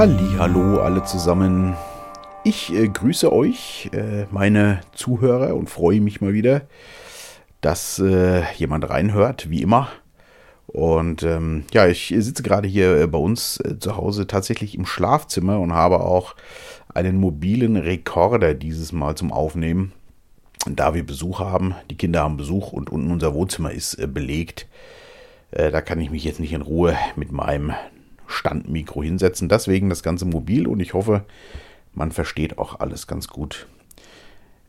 Hallo alle zusammen. Ich äh, grüße euch, äh, meine Zuhörer, und freue mich mal wieder, dass äh, jemand reinhört, wie immer. Und ähm, ja, ich sitze gerade hier äh, bei uns äh, zu Hause tatsächlich im Schlafzimmer und habe auch einen mobilen Rekorder dieses Mal zum Aufnehmen. Da wir Besuch haben, die Kinder haben Besuch und unten unser Wohnzimmer ist äh, belegt. da kann ich mich jetzt nicht in Ruhe mit meinem Standmikro hinsetzen. Deswegen das Ganze mobil und ich hoffe, man versteht auch alles ganz gut.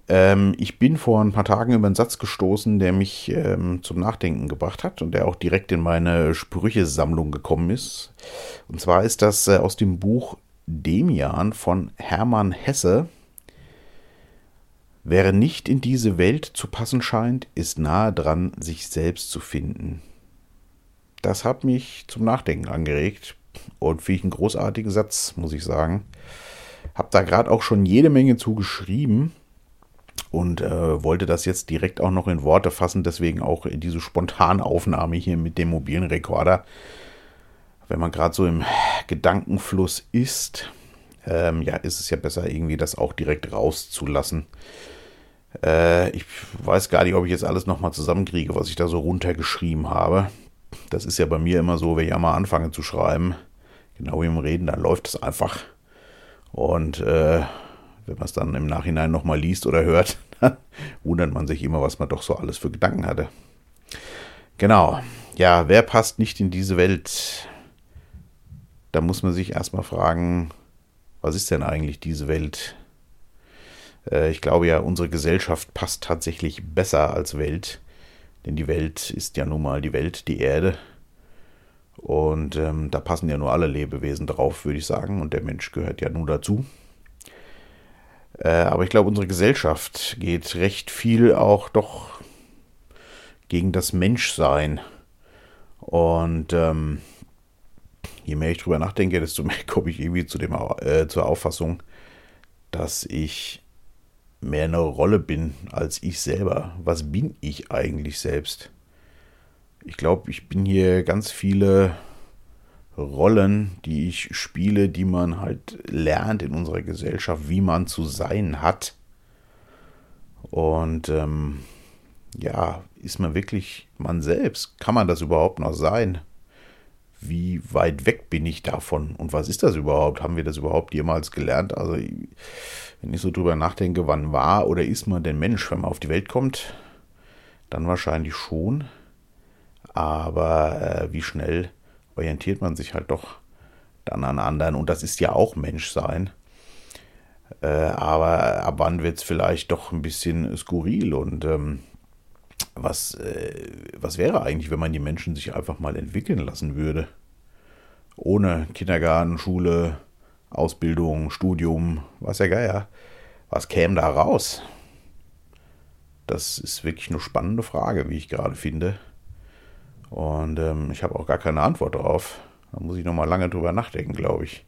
Ähm, ich bin vor ein paar Tagen über einen Satz gestoßen, der mich ähm, zum Nachdenken gebracht hat und der auch direkt in meine Sprüchesammlung gekommen ist. Und zwar ist das äh, aus dem Buch Demian von Hermann Hesse. Wer nicht in diese Welt zu passen scheint, ist nahe dran, sich selbst zu finden. Das hat mich zum Nachdenken angeregt und finde ich einen großartigen Satz, muss ich sagen. Hab da gerade auch schon jede Menge zugeschrieben und äh, wollte das jetzt direkt auch noch in Worte fassen, deswegen auch diese spontane Aufnahme hier mit dem mobilen Rekorder. Wenn man gerade so im Gedankenfluss ist, ähm, ja, ist es ja besser, irgendwie das auch direkt rauszulassen. Äh, ich weiß gar nicht, ob ich jetzt alles nochmal zusammenkriege, was ich da so runtergeschrieben habe. Das ist ja bei mir immer so, wenn ich einmal anfange zu schreiben, genau wie im Reden, dann läuft es einfach. Und äh, wenn man es dann im Nachhinein nochmal liest oder hört, dann wundert man sich immer, was man doch so alles für Gedanken hatte. Genau. Ja, wer passt nicht in diese Welt? Da muss man sich erstmal fragen, was ist denn eigentlich diese Welt? Äh, ich glaube ja, unsere Gesellschaft passt tatsächlich besser als Welt. Denn die Welt ist ja nun mal die Welt, die Erde. Und ähm, da passen ja nur alle Lebewesen drauf, würde ich sagen. Und der Mensch gehört ja nur dazu. Äh, aber ich glaube, unsere Gesellschaft geht recht viel auch doch gegen das Menschsein. Und ähm, je mehr ich drüber nachdenke, desto mehr komme ich irgendwie zu dem, äh, zur Auffassung, dass ich mehr eine Rolle bin als ich selber. Was bin ich eigentlich selbst? Ich glaube, ich bin hier ganz viele Rollen, die ich spiele, die man halt lernt in unserer Gesellschaft, wie man zu sein hat. Und ähm, ja, ist man wirklich man selbst? Kann man das überhaupt noch sein? Wie weit weg bin ich davon? Und was ist das überhaupt? Haben wir das überhaupt jemals gelernt? Also, wenn ich so drüber nachdenke, wann war oder ist man denn Mensch, wenn man auf die Welt kommt? Dann wahrscheinlich schon. Aber äh, wie schnell orientiert man sich halt doch dann an anderen. Und das ist ja auch Menschsein. Äh, aber ab wann wird es vielleicht doch ein bisschen skurril und ähm, was, äh, was wäre eigentlich, wenn man die Menschen sich einfach mal entwickeln lassen würde? Ohne Kindergarten, Schule, Ausbildung, Studium, was ja geil. Was käme da raus? Das ist wirklich eine spannende Frage, wie ich gerade finde. Und ähm, ich habe auch gar keine Antwort drauf. Da muss ich noch mal lange drüber nachdenken, glaube ich.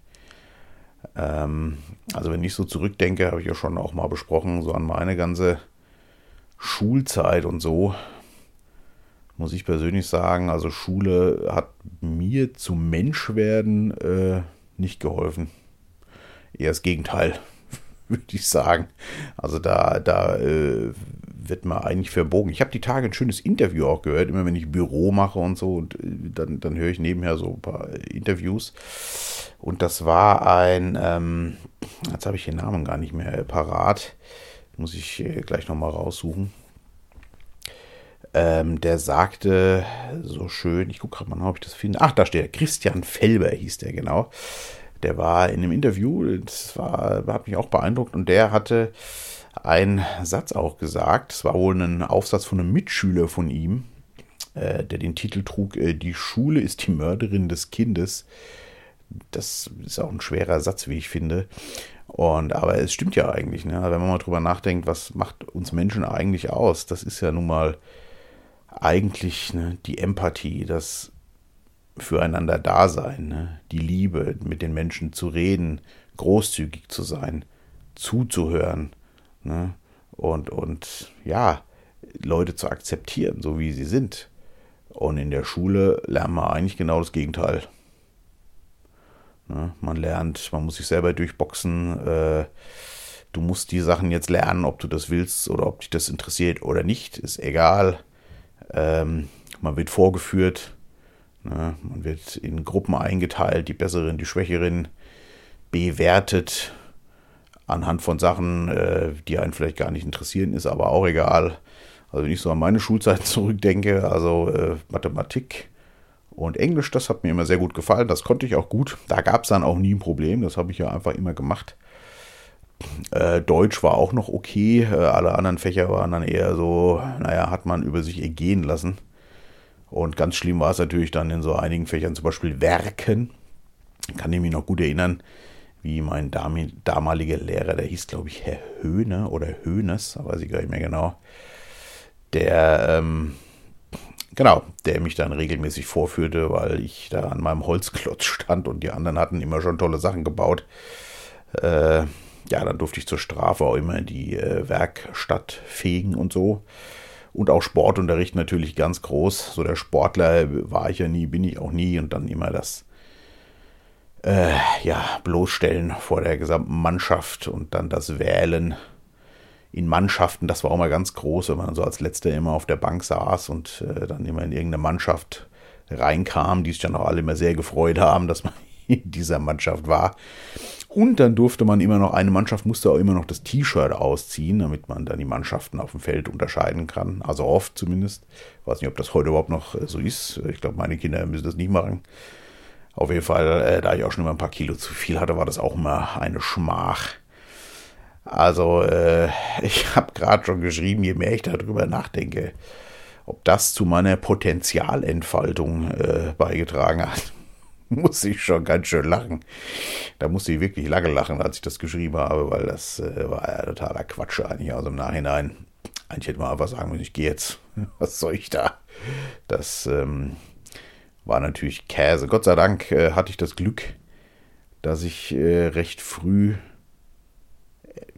Ähm, also wenn ich so zurückdenke, habe ich ja schon auch mal besprochen, so an meine ganze Schulzeit und so, muss ich persönlich sagen, also Schule hat mir zum Menschwerden äh, nicht geholfen. Eher das Gegenteil, würde ich sagen. Also da, da äh, wird man eigentlich verbogen. Ich habe die Tage ein schönes Interview auch gehört, immer wenn ich Büro mache und so, und äh, dann, dann höre ich nebenher so ein paar Interviews. Und das war ein, ähm, jetzt habe ich den Namen gar nicht mehr parat, muss ich äh, gleich nochmal raussuchen. Ähm, der sagte so schön, ich gucke gerade mal, ob ich das finde. Ach, da steht er, Christian Felber hieß der genau. Der war in einem Interview, das war, hat mich auch beeindruckt und der hatte einen Satz auch gesagt. Es war wohl ein Aufsatz von einem Mitschüler von ihm, äh, der den Titel trug: äh, Die Schule ist die Mörderin des Kindes. Das ist auch ein schwerer Satz, wie ich finde. Und aber es stimmt ja eigentlich, ne? wenn man mal drüber nachdenkt, was macht uns Menschen eigentlich aus? Das ist ja nun mal eigentlich ne, die Empathie, das füreinander Dasein, ne? die Liebe, mit den Menschen zu reden, großzügig zu sein, zuzuhören Ne? Und, und ja, Leute zu akzeptieren, so wie sie sind. Und in der Schule lernen wir eigentlich genau das Gegenteil. Ja, man lernt, man muss sich selber durchboxen. Äh, du musst die Sachen jetzt lernen, ob du das willst oder ob dich das interessiert oder nicht, ist egal. Ähm, man wird vorgeführt, ne? man wird in Gruppen eingeteilt, die Besseren, die Schwächeren bewertet anhand von Sachen, äh, die einen vielleicht gar nicht interessieren, ist aber auch egal. Also wenn ich so an meine Schulzeit zurückdenke, also äh, Mathematik und Englisch, das hat mir immer sehr gut gefallen, das konnte ich auch gut. Da gab es dann auch nie ein Problem, das habe ich ja einfach immer gemacht. Äh, Deutsch war auch noch okay, äh, alle anderen Fächer waren dann eher so, naja, hat man über sich ergehen lassen. Und ganz schlimm war es natürlich dann in so einigen Fächern, zum Beispiel Werken. Kann ich mich noch gut erinnern, wie mein damaliger Lehrer, der hieß, glaube ich, Herr Höhne oder Höhnes, weiß ich gar nicht mehr genau, der, ähm, genau, der mich dann regelmäßig vorführte, weil ich da an meinem Holzklotz stand und die anderen hatten immer schon tolle Sachen gebaut. Äh, ja, dann durfte ich zur Strafe auch immer die äh, Werkstatt fegen und so. Und auch Sportunterricht natürlich ganz groß. So der Sportler war ich ja nie, bin ich auch nie. Und dann immer das äh, ja, bloßstellen vor der gesamten Mannschaft und dann das Wählen in Mannschaften, das war auch mal ganz groß, wenn man so als Letzter immer auf der Bank saß und äh, dann immer in irgendeine Mannschaft reinkam, die sich dann auch alle immer sehr gefreut haben, dass man in dieser Mannschaft war. Und dann durfte man immer noch, eine Mannschaft musste auch immer noch das T-Shirt ausziehen, damit man dann die Mannschaften auf dem Feld unterscheiden kann. Also oft zumindest. Ich weiß nicht, ob das heute überhaupt noch äh, so ist. Ich glaube, meine Kinder müssen das nicht machen. Auf jeden Fall, äh, da ich auch schon immer ein paar Kilo zu viel hatte, war das auch immer eine Schmach. Also, äh, ich habe gerade schon geschrieben, je mehr ich darüber nachdenke, ob das zu meiner Potenzialentfaltung äh, beigetragen hat, muss ich schon ganz schön lachen. Da musste ich wirklich lange lachen, als ich das geschrieben habe, weil das äh, war ja totaler Quatsch eigentlich. Also im Nachhinein, eigentlich hätte man einfach sagen müssen, ich gehe jetzt. Was soll ich da? Das ähm, war natürlich Käse. Gott sei Dank äh, hatte ich das Glück, dass ich äh, recht früh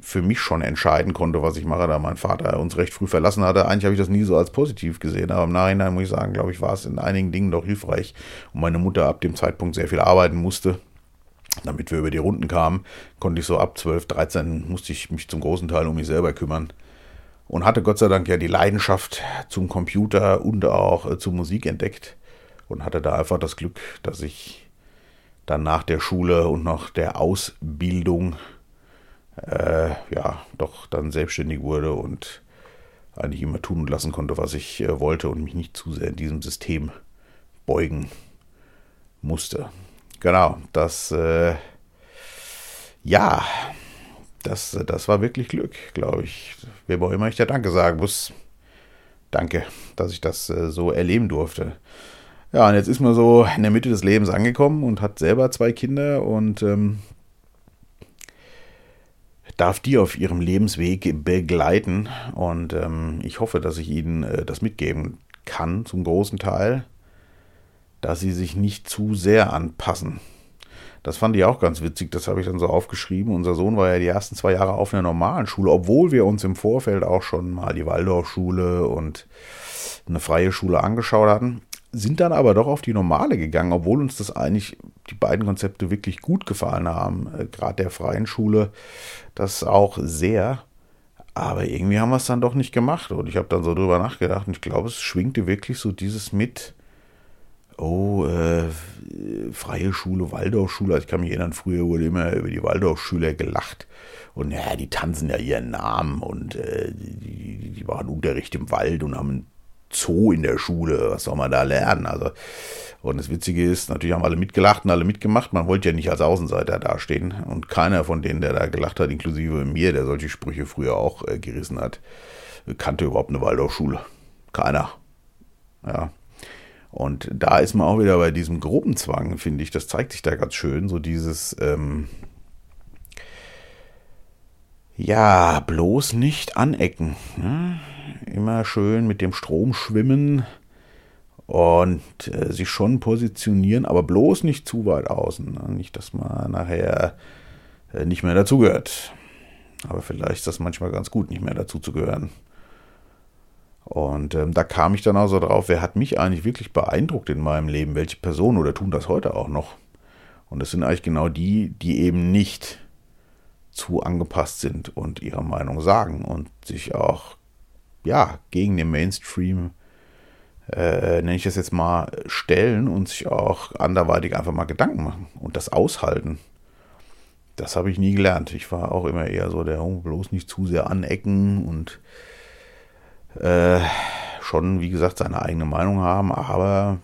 für mich schon entscheiden konnte, was ich mache, da mein Vater uns recht früh verlassen hatte. Eigentlich habe ich das nie so als positiv gesehen, aber im Nachhinein muss ich sagen, glaube ich, war es in einigen Dingen doch hilfreich und meine Mutter ab dem Zeitpunkt sehr viel arbeiten musste. Damit wir über die Runden kamen, konnte ich so ab 12, 13 musste ich mich zum großen Teil um mich selber kümmern und hatte Gott sei Dank ja die Leidenschaft zum Computer und auch äh, zur Musik entdeckt und hatte da einfach das Glück, dass ich dann nach der Schule und nach der Ausbildung äh, ja doch dann selbstständig wurde und eigentlich immer tun und lassen konnte, was ich äh, wollte und mich nicht zu sehr in diesem System beugen musste. Genau, das äh, ja, das, das war wirklich Glück, glaube ich. Wer auch immer ich da Danke sagen muss. Danke, dass ich das äh, so erleben durfte. Ja, und jetzt ist man so in der Mitte des Lebens angekommen und hat selber zwei Kinder und ähm, darf die auf ihrem Lebensweg begleiten. Und ähm, ich hoffe, dass ich ihnen äh, das mitgeben kann, zum großen Teil, dass sie sich nicht zu sehr anpassen. Das fand ich auch ganz witzig, das habe ich dann so aufgeschrieben. Unser Sohn war ja die ersten zwei Jahre auf einer normalen Schule, obwohl wir uns im Vorfeld auch schon mal die Waldorfschule und eine freie Schule angeschaut hatten sind dann aber doch auf die normale gegangen, obwohl uns das eigentlich die beiden Konzepte wirklich gut gefallen haben. Äh, Gerade der freien Schule, das auch sehr. Aber irgendwie haben wir es dann doch nicht gemacht. Und ich habe dann so drüber nachgedacht und ich glaube, es schwingte wirklich so dieses mit, oh, äh, freie Schule, Waldorfschule. Also ich kann mich erinnern, früher wurde immer über die Waldorfschüler gelacht. Und ja, die tanzen ja ihren Namen und äh, die, die machen Unterricht im Wald und haben Zoo in der Schule, was soll man da lernen? Also, und das Witzige ist, natürlich haben alle mitgelacht und alle mitgemacht. Man wollte ja nicht als Außenseiter dastehen. Und keiner von denen, der da gelacht hat, inklusive mir, der solche Sprüche früher auch äh, gerissen hat, kannte überhaupt eine Waldorfschule. Keiner. Ja. Und da ist man auch wieder bei diesem Gruppenzwang, finde ich. Das zeigt sich da ganz schön. So dieses, ähm, ja, bloß nicht anecken. Ne? Immer schön mit dem Strom schwimmen und äh, sich schon positionieren, aber bloß nicht zu weit außen. Ne? Nicht, dass man nachher äh, nicht mehr dazugehört. Aber vielleicht ist das manchmal ganz gut, nicht mehr dazu zu gehören. Und ähm, da kam ich dann auch so drauf, wer hat mich eigentlich wirklich beeindruckt in meinem Leben? Welche Personen oder tun das heute auch noch? Und das sind eigentlich genau die, die eben nicht zu angepasst sind und ihre Meinung sagen und sich auch ja gegen den Mainstream äh, nenne ich das jetzt mal stellen und sich auch anderweitig einfach mal Gedanken machen und das aushalten. Das habe ich nie gelernt. Ich war auch immer eher so der oh, bloß nicht zu sehr anecken und äh, schon, wie gesagt, seine eigene Meinung haben, aber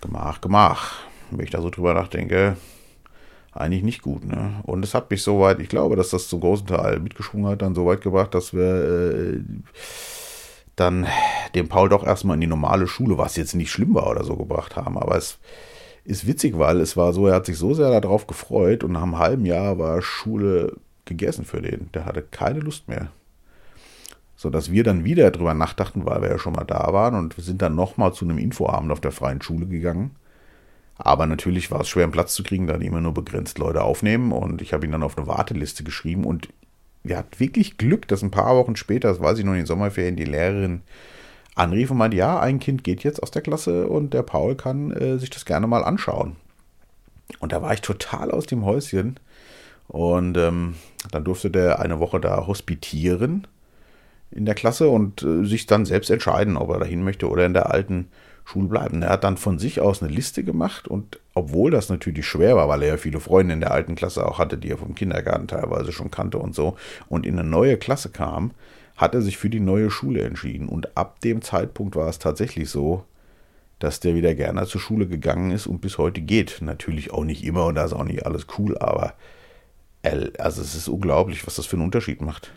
gemach, gemach. Wenn ich da so drüber nachdenke, eigentlich nicht gut. Ne? Und es hat mich so weit, ich glaube, dass das zum großen Teil mitgeschwungen hat, dann so weit gebracht, dass wir äh, dann den Paul doch erstmal in die normale Schule, was jetzt nicht schlimm war oder so, gebracht haben. Aber es ist witzig, weil es war so, er hat sich so sehr darauf gefreut und nach einem halben Jahr war Schule gegessen für den. Der hatte keine Lust mehr. So dass wir dann wieder drüber nachdachten, weil wir ja schon mal da waren und wir sind dann nochmal zu einem Infoabend auf der freien Schule gegangen. Aber natürlich war es schwer, einen Platz zu kriegen, da die immer nur begrenzt Leute aufnehmen. Und ich habe ihn dann auf eine Warteliste geschrieben. Und wir hatten wirklich Glück, dass ein paar Wochen später, das weiß ich noch in den Sommerferien, die Lehrerin anrief und meinte, ja, ein Kind geht jetzt aus der Klasse und der Paul kann äh, sich das gerne mal anschauen. Und da war ich total aus dem Häuschen. Und ähm, dann durfte der eine Woche da hospitieren in der Klasse und äh, sich dann selbst entscheiden, ob er dahin möchte oder in der alten Schule bleiben. Er hat dann von sich aus eine Liste gemacht und obwohl das natürlich schwer war, weil er ja viele Freunde in der alten Klasse auch hatte, die er vom Kindergarten teilweise schon kannte und so, und in eine neue Klasse kam, hat er sich für die neue Schule entschieden. Und ab dem Zeitpunkt war es tatsächlich so, dass der wieder gerne zur Schule gegangen ist und bis heute geht. Natürlich auch nicht immer und da ist auch nicht alles cool, aber also es ist unglaublich, was das für einen Unterschied macht.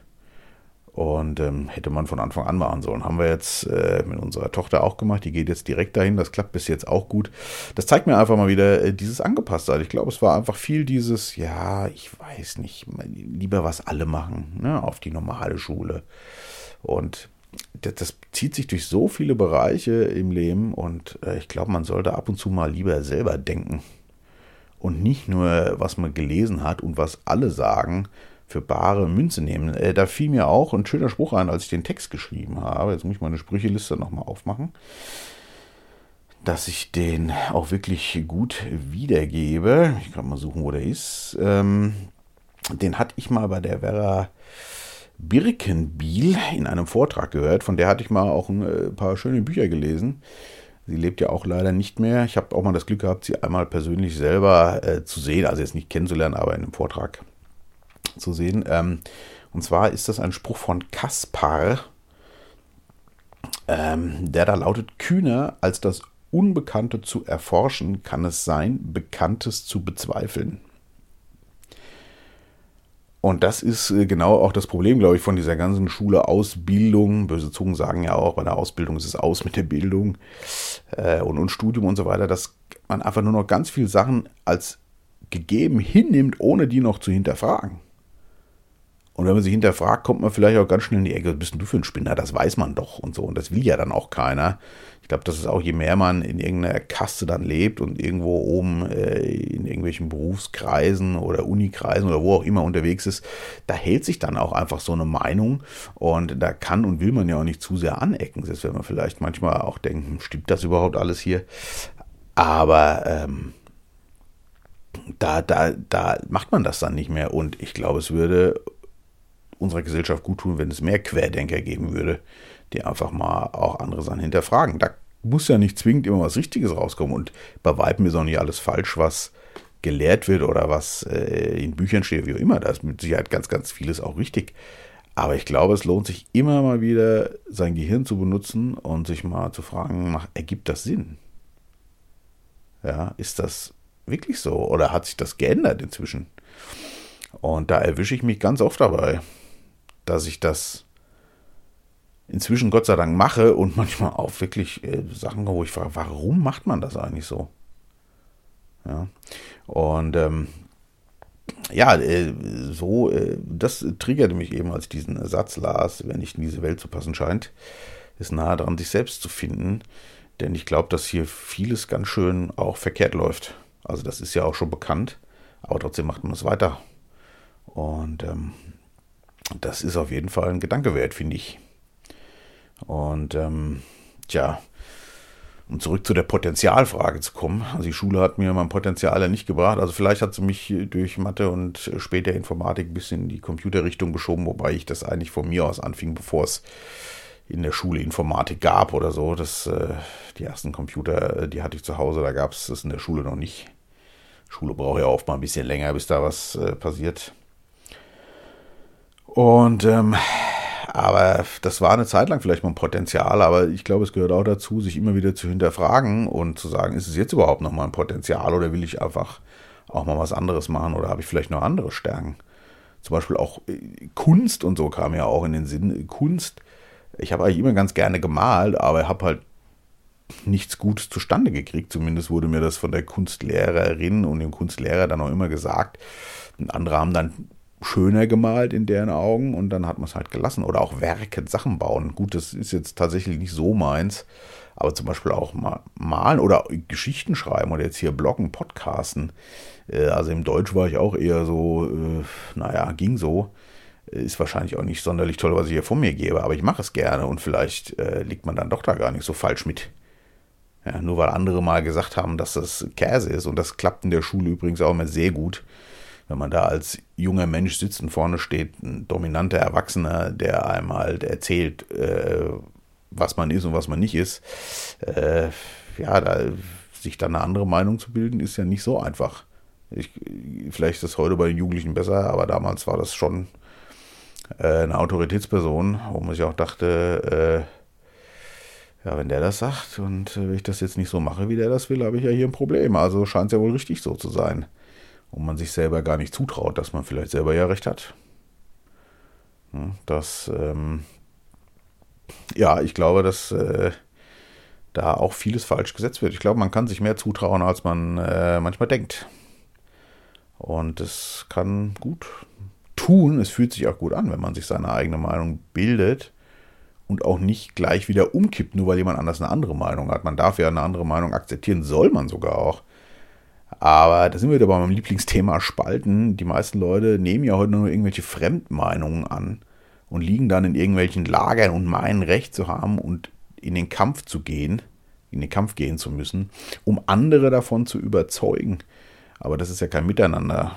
Und ähm, hätte man von Anfang an machen sollen. Haben wir jetzt äh, mit unserer Tochter auch gemacht. Die geht jetzt direkt dahin. Das klappt bis jetzt auch gut. Das zeigt mir einfach mal wieder äh, dieses Angepasstsein. Ich glaube, es war einfach viel dieses, ja, ich weiß nicht, lieber was alle machen, ne, auf die normale Schule. Und das, das zieht sich durch so viele Bereiche im Leben. Und äh, ich glaube, man sollte ab und zu mal lieber selber denken. Und nicht nur, was man gelesen hat und was alle sagen, für bare Münze nehmen. Äh, da fiel mir auch ein schöner Spruch ein, als ich den Text geschrieben habe. Jetzt muss ich meine Sprücheliste nochmal aufmachen. Dass ich den auch wirklich gut wiedergebe. Ich kann mal suchen, wo der ist. Ähm, den hatte ich mal bei der Vera Birkenbiel in einem Vortrag gehört. Von der hatte ich mal auch ein äh, paar schöne Bücher gelesen. Sie lebt ja auch leider nicht mehr. Ich habe auch mal das Glück gehabt, sie einmal persönlich selber äh, zu sehen, also jetzt nicht kennenzulernen, aber in einem Vortrag zu sehen. Ähm, und zwar ist das ein Spruch von Kaspar, ähm, der da lautet: Kühner als das Unbekannte zu erforschen, kann es sein, Bekanntes zu bezweifeln. Und das ist äh, genau auch das Problem, glaube ich, von dieser ganzen Schule Ausbildung. Böse Zungen sagen ja auch, bei der Ausbildung ist es aus mit der Bildung äh, und, und Studium und so weiter, dass man einfach nur noch ganz viele Sachen als gegeben hinnimmt, ohne die noch zu hinterfragen. Und wenn man sich hinterfragt, kommt man vielleicht auch ganz schnell in die Ecke, was bist denn du für ein Spinner? Das weiß man doch und so. Und das will ja dann auch keiner. Ich glaube, das ist auch, je mehr man in irgendeiner Kaste dann lebt und irgendwo oben äh, in irgendwelchen Berufskreisen oder Unikreisen oder wo auch immer unterwegs ist, da hält sich dann auch einfach so eine Meinung. Und da kann und will man ja auch nicht zu sehr anecken. Selbst wenn man vielleicht manchmal auch denkt, hm, stimmt das überhaupt alles hier? Aber ähm, da, da, da macht man das dann nicht mehr. Und ich glaube, es würde unserer Gesellschaft gut tun, wenn es mehr Querdenker geben würde, die einfach mal auch andere Sachen hinterfragen. Da muss ja nicht zwingend immer was Richtiges rauskommen und bei Weitem ist auch nicht alles falsch, was gelehrt wird oder was äh, in Büchern steht, wie auch immer. Da ist mit Sicherheit ganz, ganz vieles auch richtig. Aber ich glaube, es lohnt sich immer mal wieder, sein Gehirn zu benutzen und sich mal zu fragen, ergibt das Sinn? Ja, ist das wirklich so? Oder hat sich das geändert inzwischen? Und da erwische ich mich ganz oft dabei dass ich das inzwischen Gott sei Dank mache und manchmal auch wirklich äh, Sachen, wo ich frage, warum macht man das eigentlich so? Ja. Und ähm, ja, äh, so, äh, das triggerte mich eben, als ich diesen Satz las, wenn nicht in diese Welt zu passen scheint, ist nahe daran, sich selbst zu finden. Denn ich glaube, dass hier vieles ganz schön auch verkehrt läuft. Also das ist ja auch schon bekannt, aber trotzdem macht man es weiter. Und ähm, das ist auf jeden Fall ein Gedanke wert, finde ich. Und ähm, tja, um zurück zu der Potenzialfrage zu kommen. Also die Schule hat mir mein Potenzial ja nicht gebracht. Also vielleicht hat sie mich durch Mathe und später Informatik ein bisschen in die Computerrichtung geschoben, wobei ich das eigentlich von mir aus anfing, bevor es in der Schule Informatik gab oder so. Das, äh, die ersten Computer, äh, die hatte ich zu Hause, da gab es das in der Schule noch nicht. Schule braucht ja oft mal ein bisschen länger, bis da was äh, passiert. Und ähm, aber das war eine Zeit lang vielleicht mal ein Potenzial, aber ich glaube, es gehört auch dazu, sich immer wieder zu hinterfragen und zu sagen, ist es jetzt überhaupt noch mal ein Potenzial oder will ich einfach auch mal was anderes machen oder habe ich vielleicht noch andere Stärken? Zum Beispiel auch äh, Kunst und so kam ja auch in den Sinn. Kunst, ich habe eigentlich immer ganz gerne gemalt, aber habe halt nichts Gutes zustande gekriegt. Zumindest wurde mir das von der Kunstlehrerin und dem Kunstlehrer dann auch immer gesagt. Und andere haben dann schöner gemalt in deren Augen und dann hat man es halt gelassen. Oder auch Werke, Sachen bauen. Gut, das ist jetzt tatsächlich nicht so meins, aber zum Beispiel auch mal malen oder Geschichten schreiben oder jetzt hier bloggen, podcasten. Äh, also im Deutsch war ich auch eher so, äh, naja, ging so. Ist wahrscheinlich auch nicht sonderlich toll, was ich hier von mir gebe, aber ich mache es gerne und vielleicht äh, liegt man dann doch da gar nicht so falsch mit. Ja, nur weil andere mal gesagt haben, dass das Käse ist und das klappt in der Schule übrigens auch immer sehr gut wenn man da als junger Mensch sitzt und vorne steht, ein dominanter Erwachsener, der einem halt erzählt, äh, was man ist und was man nicht ist, äh, ja, da, sich dann eine andere Meinung zu bilden, ist ja nicht so einfach. Ich, vielleicht ist das heute bei den Jugendlichen besser, aber damals war das schon äh, eine Autoritätsperson, wo man sich auch dachte, äh, ja, wenn der das sagt und äh, wenn ich das jetzt nicht so mache, wie der das will, habe ich ja hier ein Problem. Also scheint es ja wohl richtig so zu sein und man sich selber gar nicht zutraut, dass man vielleicht selber ja recht hat. Das, ähm, ja, ich glaube, dass äh, da auch vieles falsch gesetzt wird. Ich glaube, man kann sich mehr zutrauen, als man äh, manchmal denkt. Und es kann gut tun, es fühlt sich auch gut an, wenn man sich seine eigene Meinung bildet und auch nicht gleich wieder umkippt, nur weil jemand anders eine andere Meinung hat. Man darf ja eine andere Meinung akzeptieren, soll man sogar auch. Aber da sind wir wieder bei meinem Lieblingsthema Spalten. Die meisten Leute nehmen ja heute nur irgendwelche Fremdmeinungen an und liegen dann in irgendwelchen Lagern und meinen Recht zu haben und in den Kampf zu gehen, in den Kampf gehen zu müssen, um andere davon zu überzeugen. Aber das ist ja kein Miteinander.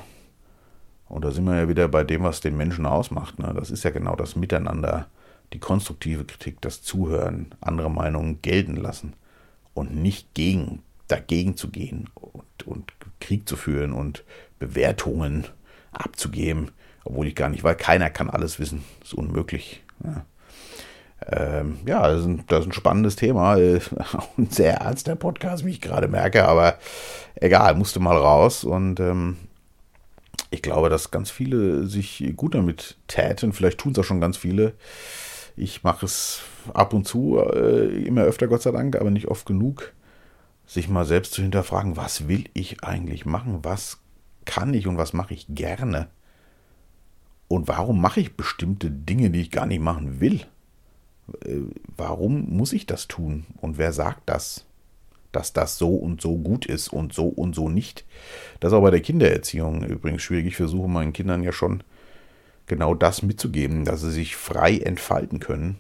Und da sind wir ja wieder bei dem, was den Menschen ausmacht. Ne? Das ist ja genau das Miteinander, die konstruktive Kritik, das Zuhören, andere Meinungen gelten lassen und nicht gegen dagegen zu gehen und, und Krieg zu führen und Bewertungen abzugeben, obwohl ich gar nicht, weil keiner kann alles wissen. Ist unmöglich. Ja, ähm, ja das, ist ein, das ist ein spannendes Thema. ein sehr ernster Podcast, wie ich gerade merke, aber egal, musste mal raus und ähm, ich glaube, dass ganz viele sich gut damit täten. Vielleicht tun es auch schon ganz viele. Ich mache es ab und zu, äh, immer öfter, Gott sei Dank, aber nicht oft genug sich mal selbst zu hinterfragen, was will ich eigentlich machen, was kann ich und was mache ich gerne und warum mache ich bestimmte Dinge, die ich gar nicht machen will. Äh, warum muss ich das tun und wer sagt das? dass das so und so gut ist und so und so nicht. Das ist auch bei der Kindererziehung übrigens schwierig. Ich versuche meinen Kindern ja schon genau das mitzugeben, dass sie sich frei entfalten können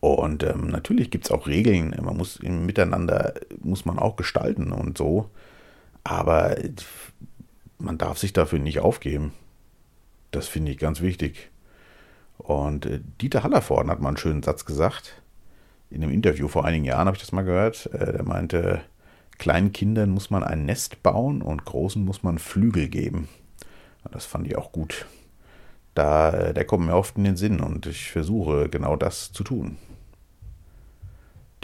und ähm, natürlich gibt es auch Regeln, man muss im Miteinander, muss man auch gestalten und so. Aber man darf sich dafür nicht aufgeben. Das finde ich ganz wichtig. Und äh, Dieter Hallervorden hat mal einen schönen Satz gesagt. In einem Interview vor einigen Jahren habe ich das mal gehört. Äh, der meinte, kleinen Kindern muss man ein Nest bauen und großen muss man Flügel geben. Das fand ich auch gut. Da, äh, der kommt mir oft in den Sinn und ich versuche genau das zu tun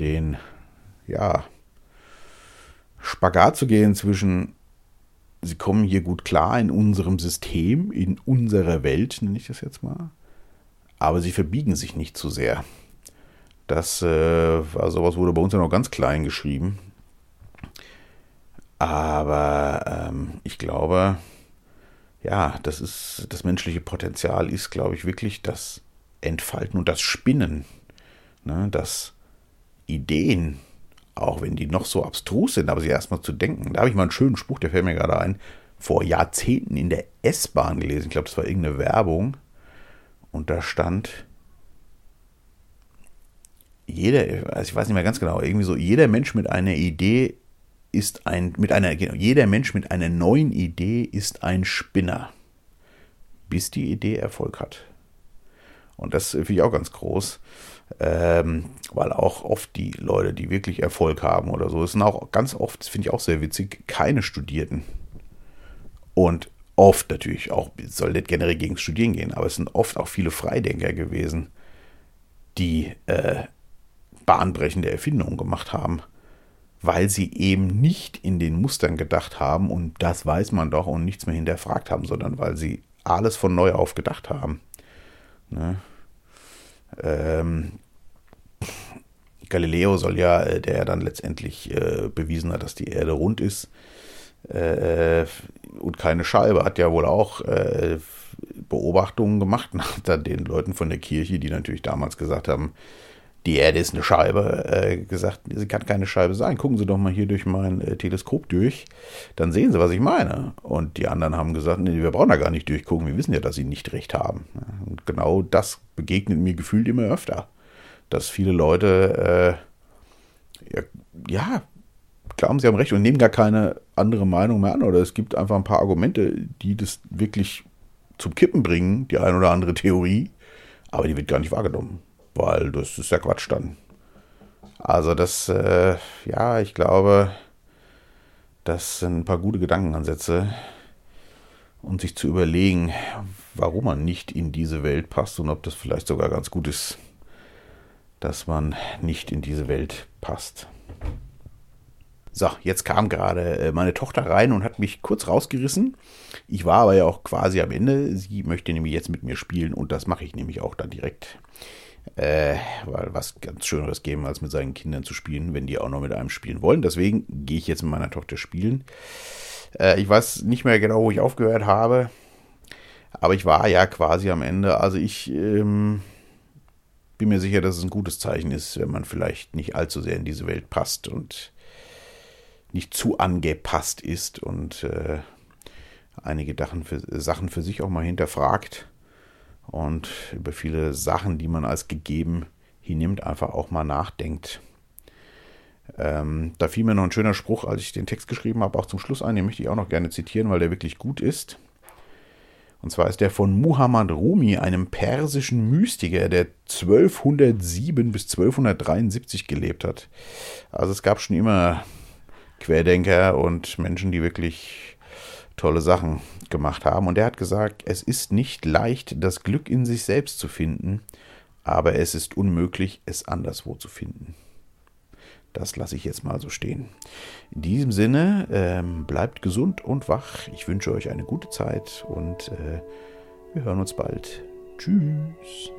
den, ja, Spagat zu gehen zwischen, sie kommen hier gut klar in unserem System, in unserer Welt, nenne ich das jetzt mal, aber sie verbiegen sich nicht zu sehr. Das äh, war sowas, wurde bei uns ja noch ganz klein geschrieben. Aber ähm, ich glaube, ja, das ist das menschliche Potenzial ist, glaube ich, wirklich das Entfalten und das Spinnen. Ne, das Ideen, auch wenn die noch so abstrus sind, aber sie erstmal zu denken. Da habe ich mal einen schönen Spruch, der fällt mir gerade ein, vor Jahrzehnten in der S-Bahn gelesen. Ich glaube, das war irgendeine Werbung. Und da stand, jeder, also ich weiß nicht mehr ganz genau, irgendwie so, jeder Mensch mit einer Idee ist ein, mit einer, genau, jeder Mensch mit einer neuen Idee ist ein Spinner, bis die Idee Erfolg hat. Und das finde ich auch ganz groß, ähm, weil auch oft die Leute, die wirklich Erfolg haben oder so, sind auch ganz oft, finde ich auch sehr witzig, keine Studierten. Und oft natürlich auch, soll nicht generell gegen Studieren gehen, aber es sind oft auch viele Freidenker gewesen, die äh, bahnbrechende Erfindungen gemacht haben, weil sie eben nicht in den Mustern gedacht haben und das weiß man doch und nichts mehr hinterfragt haben, sondern weil sie alles von neu auf gedacht haben. Ne? Ähm, Galileo soll ja, äh, der dann letztendlich äh, bewiesen hat, dass die Erde rund ist äh, und keine Scheibe, hat ja wohl auch äh, Beobachtungen gemacht nach den Leuten von der Kirche, die natürlich damals gesagt haben, die Erde ist eine Scheibe, äh, gesagt, sie kann keine Scheibe sein. Gucken Sie doch mal hier durch mein äh, Teleskop durch, dann sehen Sie, was ich meine. Und die anderen haben gesagt, nee, wir brauchen da gar nicht durchgucken, wir wissen ja, dass Sie nicht recht haben. Und genau das begegnet mir gefühlt immer öfter, dass viele Leute, äh, ja, ja, glauben, sie haben recht und nehmen gar keine andere Meinung mehr an. Oder es gibt einfach ein paar Argumente, die das wirklich zum Kippen bringen, die eine oder andere Theorie, aber die wird gar nicht wahrgenommen weil das ist ja Quatsch dann. Also das, äh, ja, ich glaube, das sind ein paar gute Gedankenansätze und sich zu überlegen, warum man nicht in diese Welt passt und ob das vielleicht sogar ganz gut ist, dass man nicht in diese Welt passt. So, jetzt kam gerade äh, meine Tochter rein und hat mich kurz rausgerissen. Ich war aber ja auch quasi am Ende. Sie möchte nämlich jetzt mit mir spielen und das mache ich nämlich auch dann direkt. Äh, weil was ganz Schöneres geben, als mit seinen Kindern zu spielen, wenn die auch noch mit einem spielen wollen. Deswegen gehe ich jetzt mit meiner Tochter spielen. Äh, ich weiß nicht mehr genau, wo ich aufgehört habe. Aber ich war ja quasi am Ende. Also ich ähm, bin mir sicher, dass es ein gutes Zeichen ist, wenn man vielleicht nicht allzu sehr in diese Welt passt und nicht zu angepasst ist und äh, einige Sachen für, Sachen für sich auch mal hinterfragt und über viele Sachen, die man als gegeben hinnimmt, einfach auch mal nachdenkt. Ähm, da fiel mir noch ein schöner Spruch, als ich den Text geschrieben habe, auch zum Schluss ein, den möchte ich auch noch gerne zitieren, weil der wirklich gut ist. Und zwar ist der von Muhammad Rumi, einem persischen Mystiker, der 1207 bis 1273 gelebt hat. Also es gab schon immer Querdenker und Menschen, die wirklich tolle Sachen gemacht haben. Und er hat gesagt, es ist nicht leicht, das Glück in sich selbst zu finden, aber es ist unmöglich, es anderswo zu finden. Das lasse ich jetzt mal so stehen. In diesem Sinne, ähm, bleibt gesund und wach. Ich wünsche euch eine gute Zeit und äh, wir hören uns bald. Tschüss.